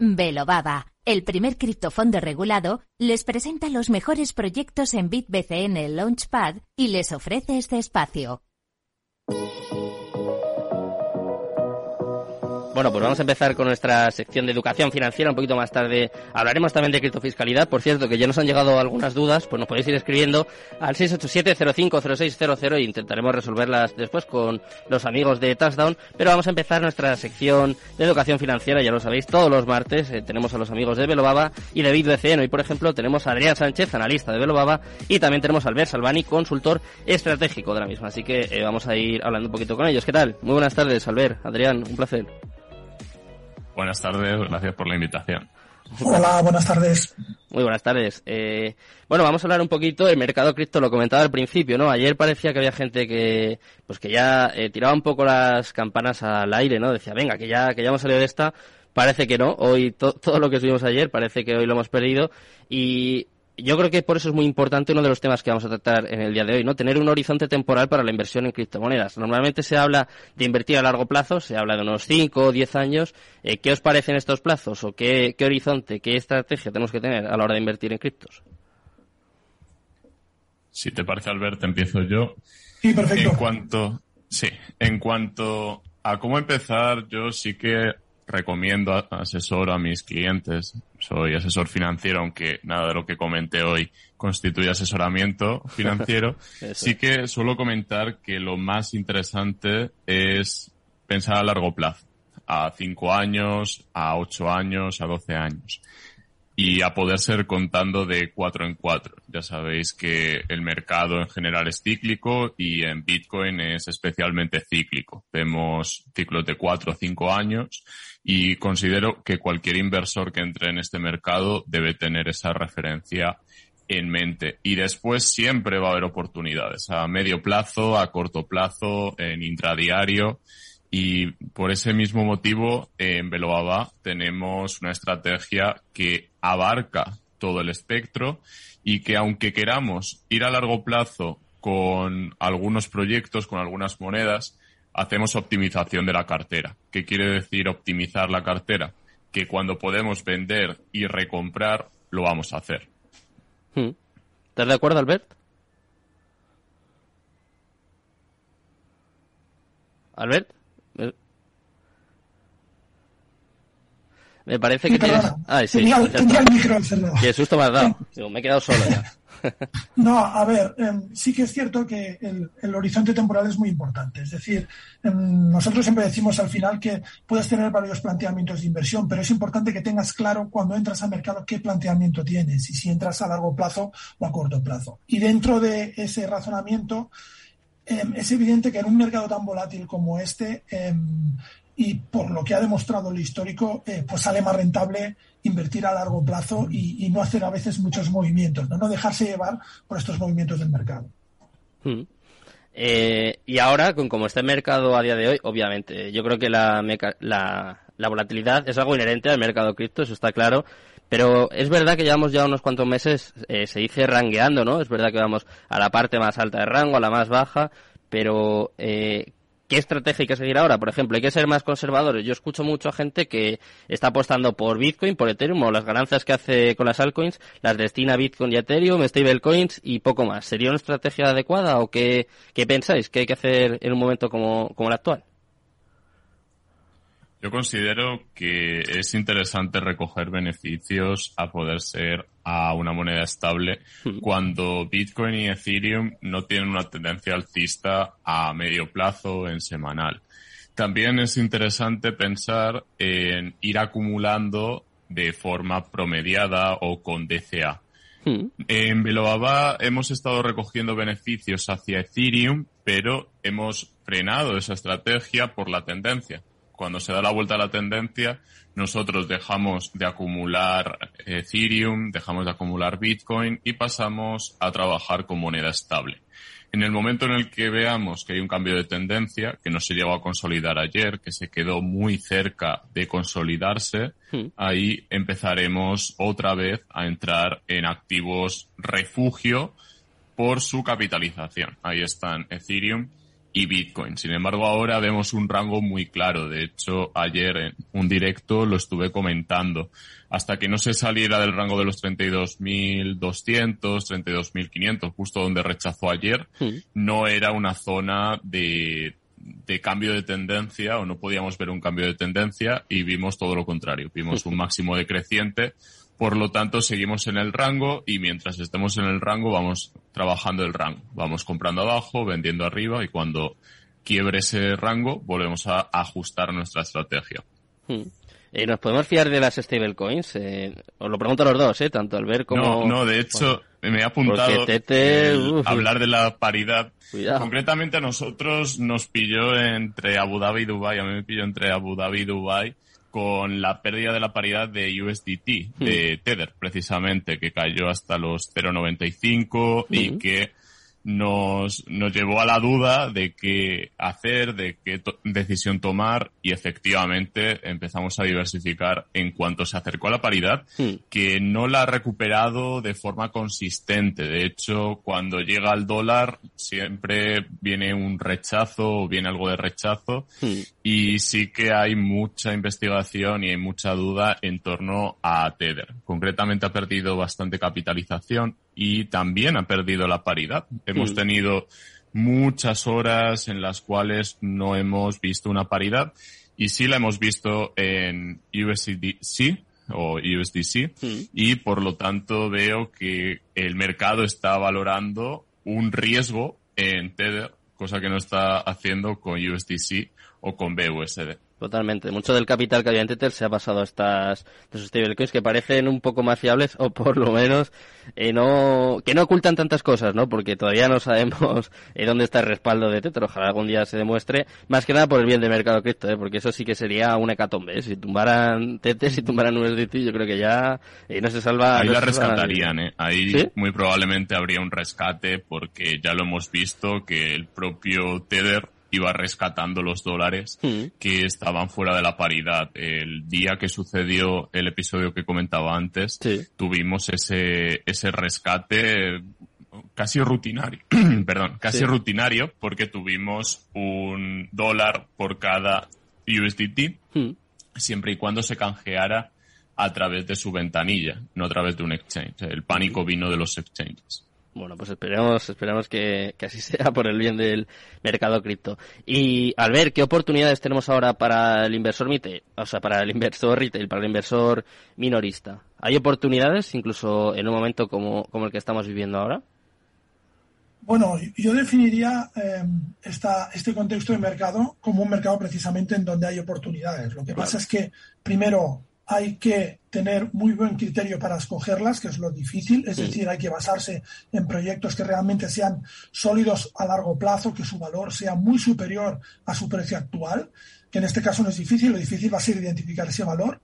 Velobaba, el primer criptofondo regulado, les presenta los mejores proyectos en BitBCN Launchpad y les ofrece este espacio. Bueno, pues vamos a empezar con nuestra sección de educación financiera. Un poquito más tarde hablaremos también de criptofiscalidad. Por cierto, que ya nos han llegado algunas dudas, pues nos podéis ir escribiendo al 687-050600 e intentaremos resolverlas después con los amigos de Touchdown. Pero vamos a empezar nuestra sección de educación financiera, ya lo sabéis, todos los martes eh, tenemos a los amigos de Velobaba y de BitBCN. Hoy, por ejemplo, tenemos a Adrián Sánchez, analista de Velobaba, y también tenemos a Albert Salvani, consultor estratégico de la misma. Así que eh, vamos a ir hablando un poquito con ellos. ¿Qué tal? Muy buenas tardes, Albert, Adrián, un placer. Buenas tardes, gracias por la invitación. Hola, buenas tardes. Muy buenas tardes. Eh, bueno, vamos a hablar un poquito del mercado cripto, lo comentaba al principio, ¿no? Ayer parecía que había gente que, pues que ya eh, tiraba un poco las campanas al aire, ¿no? Decía, venga, que ya, que ya hemos salido de esta. Parece que no. Hoy todo lo que subimos ayer parece que hoy lo hemos perdido. Y yo creo que por eso es muy importante uno de los temas que vamos a tratar en el día de hoy, ¿no? Tener un horizonte temporal para la inversión en criptomonedas. Normalmente se habla de invertir a largo plazo, se habla de unos 5 o 10 años. Eh, ¿Qué os parecen estos plazos o qué, qué horizonte, qué estrategia tenemos que tener a la hora de invertir en criptos? Si te parece, Albert, empiezo yo. Sí, perfecto. En cuanto, sí, en cuanto a cómo empezar, yo sí que recomiendo asesor a mis clientes. Soy asesor financiero, aunque nada de lo que comenté hoy constituye asesoramiento financiero. sí que suelo comentar que lo más interesante es pensar a largo plazo, a cinco años, a ocho años, a doce años y a poder ser contando de cuatro en cuatro. Ya sabéis que el mercado en general es cíclico y en Bitcoin es especialmente cíclico. Vemos ciclos de cuatro o cinco años y considero que cualquier inversor que entre en este mercado debe tener esa referencia en mente. Y después siempre va a haber oportunidades a medio plazo, a corto plazo, en intradiario. Y por ese mismo motivo, en Veloaba tenemos una estrategia que abarca todo el espectro y que aunque queramos ir a largo plazo con algunos proyectos, con algunas monedas, hacemos optimización de la cartera. ¿Qué quiere decir optimizar la cartera? Que cuando podemos vender y recomprar, lo vamos a hacer. Hmm. ¿Estás de acuerdo, Albert? ¿Albert? Me parece que tienes... tenía, el micro encerrado. Qué susto me has dado. me he quedado solo ya. No, a ver, em, sí que es cierto que el, horizonte temporal es muy importante. Es decir, em, nosotros siempre decimos al final que puedes tener varios planteamientos de inversión, pero es importante que tengas claro cuando entras al mercado qué planteamiento tienes y si entras a largo plazo o a corto plazo. Y dentro de ese razonamiento, em, es evidente que en un mercado tan volátil como este, y por lo que ha demostrado el histórico, eh, pues sale más rentable invertir a largo plazo y, no hacer a veces muchos movimientos, no, no dejarse llevar por estos movimientos del mercado. Hmm. Eh, y ahora, con como está el mercado a día de hoy, obviamente, yo creo que la, la, la volatilidad es algo inherente al mercado cripto, eso está claro. Pero es verdad que llevamos ya unos cuantos meses, eh, se dice rangueando, ¿no? Es verdad que vamos a la parte más alta de rango, a la más baja, pero eh, ¿Qué estrategia hay que seguir ahora? Por ejemplo, hay que ser más conservadores. Yo escucho mucho a gente que está apostando por Bitcoin, por Ethereum, o las ganancias que hace con las altcoins, las destina a Bitcoin y Ethereum, stablecoins y poco más. ¿Sería una estrategia adecuada o qué, qué pensáis que hay que hacer en un momento como, como el actual? Yo considero que es interesante recoger beneficios a poder ser a una moneda estable hmm. cuando Bitcoin y Ethereum no tienen una tendencia alcista a medio plazo en semanal. También es interesante pensar en ir acumulando de forma promediada o con DCA. Hmm. En Veloaba hemos estado recogiendo beneficios hacia Ethereum, pero hemos frenado esa estrategia por la tendencia cuando se da la vuelta a la tendencia, nosotros dejamos de acumular Ethereum, dejamos de acumular Bitcoin y pasamos a trabajar con moneda estable. En el momento en el que veamos que hay un cambio de tendencia, que no se llegó a consolidar ayer, que se quedó muy cerca de consolidarse, hmm. ahí empezaremos otra vez a entrar en activos refugio por su capitalización. Ahí están Ethereum y Bitcoin. Sin embargo, ahora vemos un rango muy claro. De hecho, ayer en un directo lo estuve comentando. Hasta que no se saliera del rango de los 32.200, 32.500, justo donde rechazó ayer, no era una zona de, de cambio de tendencia o no podíamos ver un cambio de tendencia y vimos todo lo contrario. Vimos un máximo decreciente. Por lo tanto, seguimos en el rango y mientras estemos en el rango vamos trabajando el rango. Vamos comprando abajo, vendiendo arriba y cuando quiebre ese rango volvemos a ajustar nuestra estrategia. Eh, ¿Nos podemos fiar de las stablecoins? Eh, os lo pregunto a los dos, ¿eh? Tanto al ver como... No, no, de hecho, me he apuntado a hablar de la paridad. Concretamente a nosotros nos pilló entre Abu Dhabi y Dubai, a mí me pilló entre Abu Dhabi y Dubai con la pérdida de la paridad de USDT, de hmm. Tether, precisamente, que cayó hasta los 0.95 y hmm. que nos, nos llevó a la duda de qué hacer, de qué decisión tomar y efectivamente empezamos a diversificar en cuanto se acercó a la paridad, hmm. que no la ha recuperado de forma consistente. De hecho, cuando llega al dólar siempre viene un rechazo o viene algo de rechazo hmm. y sí que hay mucha investigación y hay mucha duda en torno a Tether. Concretamente ha perdido bastante capitalización y también ha perdido la paridad. Hemos mm. tenido muchas horas en las cuales no hemos visto una paridad y sí la hemos visto en USDC o USDC mm. y por lo tanto veo que el mercado está valorando un riesgo en Tether, cosa que no está haciendo con USDC o con BUSD. Totalmente. Mucho del capital que había en Tether se ha pasado a estas de esos stablecoins que parecen un poco más fiables o por lo menos eh, no que no ocultan tantas cosas, ¿no? Porque todavía no sabemos eh, dónde está el respaldo de Tether. Ojalá algún día se demuestre. Más que nada por el bien del mercado cripto, ¿eh? Porque eso sí que sería una hecatombe. ¿eh? Si tumbaran Tether, si tumbaran USDT, yo creo que ya eh, no se salva. Ahí la rescatarían, ¿eh? Ahí muy probablemente habría un rescate porque ya lo hemos visto que el propio Tether iba rescatando los dólares mm. que estaban fuera de la paridad. El día que sucedió el episodio que comentaba antes, tuvimos ese, ese rescate casi rutinario, perdón, casi rutinario porque tuvimos un dólar por cada USDT mm. siempre y cuando se canjeara a través de su ventanilla, no a través de un exchange. El pánico vino de los exchanges. Bueno, pues esperemos, esperemos que, así sea por el bien del mercado cripto. Y al ver qué oportunidades tenemos ahora para el inversor retail, o sea, para el inversor retail, para el inversor minorista, ¿hay oportunidades incluso en un momento como, como el que estamos viviendo ahora? Bueno, yo definiría eh, esta, este contexto de mercado como un mercado precisamente en donde hay oportunidades. Lo que pasa es que, primero, hay que tener muy buen criterio para escogerlas, que es lo difícil, es decir, hay que basarse en proyectos que realmente sean sólidos a largo plazo, que su valor sea muy superior a su precio actual, que en este caso no es difícil, lo difícil va a ser identificar ese valor,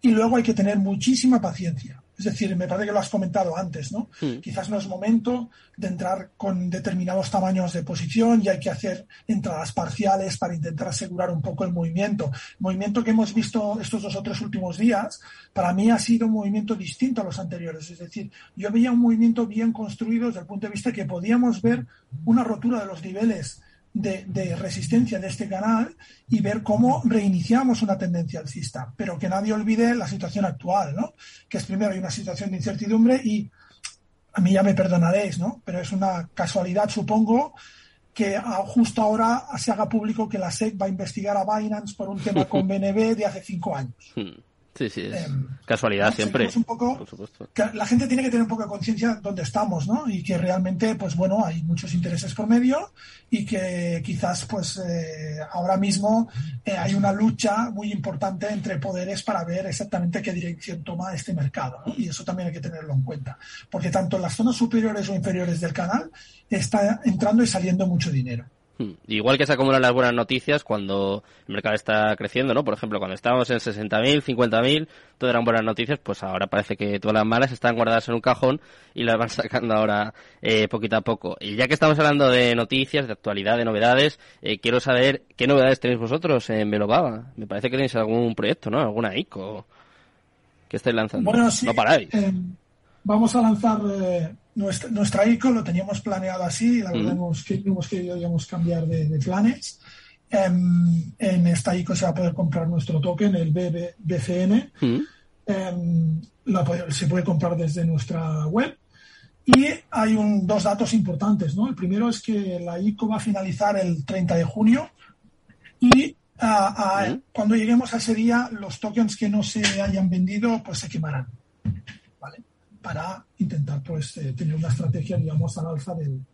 y luego hay que tener muchísima paciencia. Es decir, me parece que lo has comentado antes, ¿no? Hmm. Quizás no es momento de entrar con determinados tamaños de posición y hay que hacer entradas parciales para intentar asegurar un poco el movimiento. El movimiento que hemos visto estos dos o tres últimos días, para mí ha sido un movimiento distinto a los anteriores. Es decir, yo veía un movimiento bien construido desde el punto de vista que podíamos ver una rotura de los niveles de, resistencia de este canal y ver cómo reiniciamos una tendencia alcista. Pero que nadie olvide la situación actual, ¿no? Que es primero hay una situación de incertidumbre y a mí ya me perdonaréis, ¿no? Pero es una casualidad, supongo, que justo ahora se haga público que la SEC va a investigar a Binance por un tema con BNB de hace cinco años. Sí, sí, es em, casualidad siempre. Un poco, la gente tiene que tener un poco de conciencia de dónde estamos, ¿no? Y que realmente, pues bueno, hay muchos intereses por medio y que quizás, pues eh, ahora mismo eh, hay una lucha muy importante entre poderes para ver exactamente qué dirección toma este mercado, ¿no? Y eso también hay que tenerlo en cuenta. Porque tanto en las zonas superiores o inferiores del canal está entrando y saliendo mucho dinero. Hmm. Igual que se acumulan las buenas noticias cuando el mercado está creciendo, ¿no? Por ejemplo, cuando estábamos en 60.000, 50.000, todo eran buenas noticias, pues ahora parece que todas las malas están guardadas en un cajón y las van sacando ahora eh, poquito a poco. Y ya que estamos hablando de noticias, de actualidad, de novedades, eh, quiero saber qué novedades tenéis vosotros en Velobaba. Me parece que tenéis algún proyecto, ¿no? Alguna ICO que estáis lanzando. Bueno, sí. No paráis. Eh, vamos a lanzar nuestra, nuestra ICO lo teníamos planeado así, la verdad mm. que hemos querido cambiar de, planes. Em, en esta ICO se va a poder comprar nuestro token, el BCN. Mm. Em, se puede comprar desde nuestra web. Y hay un, dos datos importantes. ¿no? El primero es que la ICO va a finalizar el 30 de junio y cuando lleguemos a ese día, los tokens que no se hayan vendido pues se quemarán. Para intentar pues eh, tener una estrategia, digamos, al alza del,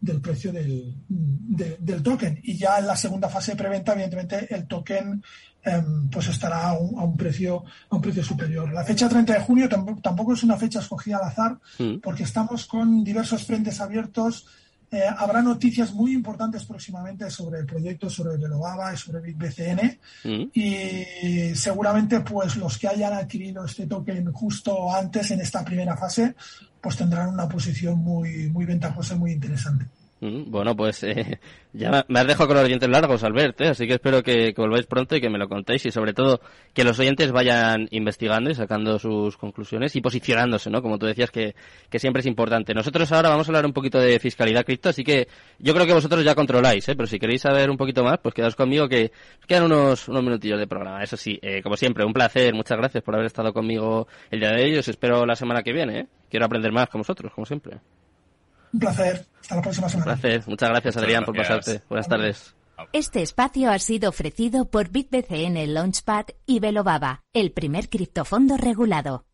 del precio del, del, token. Y ya en la segunda fase de preventa, evidentemente, el token em, pues estará a un, precio, a un precio superior. La fecha 30 de junio tampoco, es una fecha escogida al azar, mm. porque estamos con diversos frentes abiertos. Eh, habrá noticias muy importantes próximamente sobre el proyecto, sobre Velobaba y sobre BitBCN. Mm. Y seguramente, pues los que hayan adquirido este token justo antes en esta primera fase, pues tendrán una posición muy, muy ventajosa y muy interesante. Mm, bueno, pues eh, ya me has dejado con los oyentes largos, Albert, ¿eh? así que espero que, volváis pronto y que me lo contéis y sobre todo que los oyentes vayan investigando y sacando sus conclusiones y posicionándose, ¿no? Como tú decías que, que siempre es importante. Nosotros ahora vamos a hablar un poquito de fiscalidad cripto, así que yo creo que vosotros ya controláis, ¿eh? pero si queréis saber un poquito más, pues quedaos conmigo que quedan unos, unos minutillos de programa. Eso sí, eh, como siempre, un placer, muchas gracias por haber estado conmigo el día de hoy, os espero la semana que viene, ¿eh? quiero aprender más con vosotros, como siempre. Un placer. Hasta la próxima semana. Un placer. Muchas gracias, Adrián, por pasarte. Buenas tardes. Este espacio ha sido ofrecido por BitBCN Launchpad y Velobaba, el primer criptofondo regulado.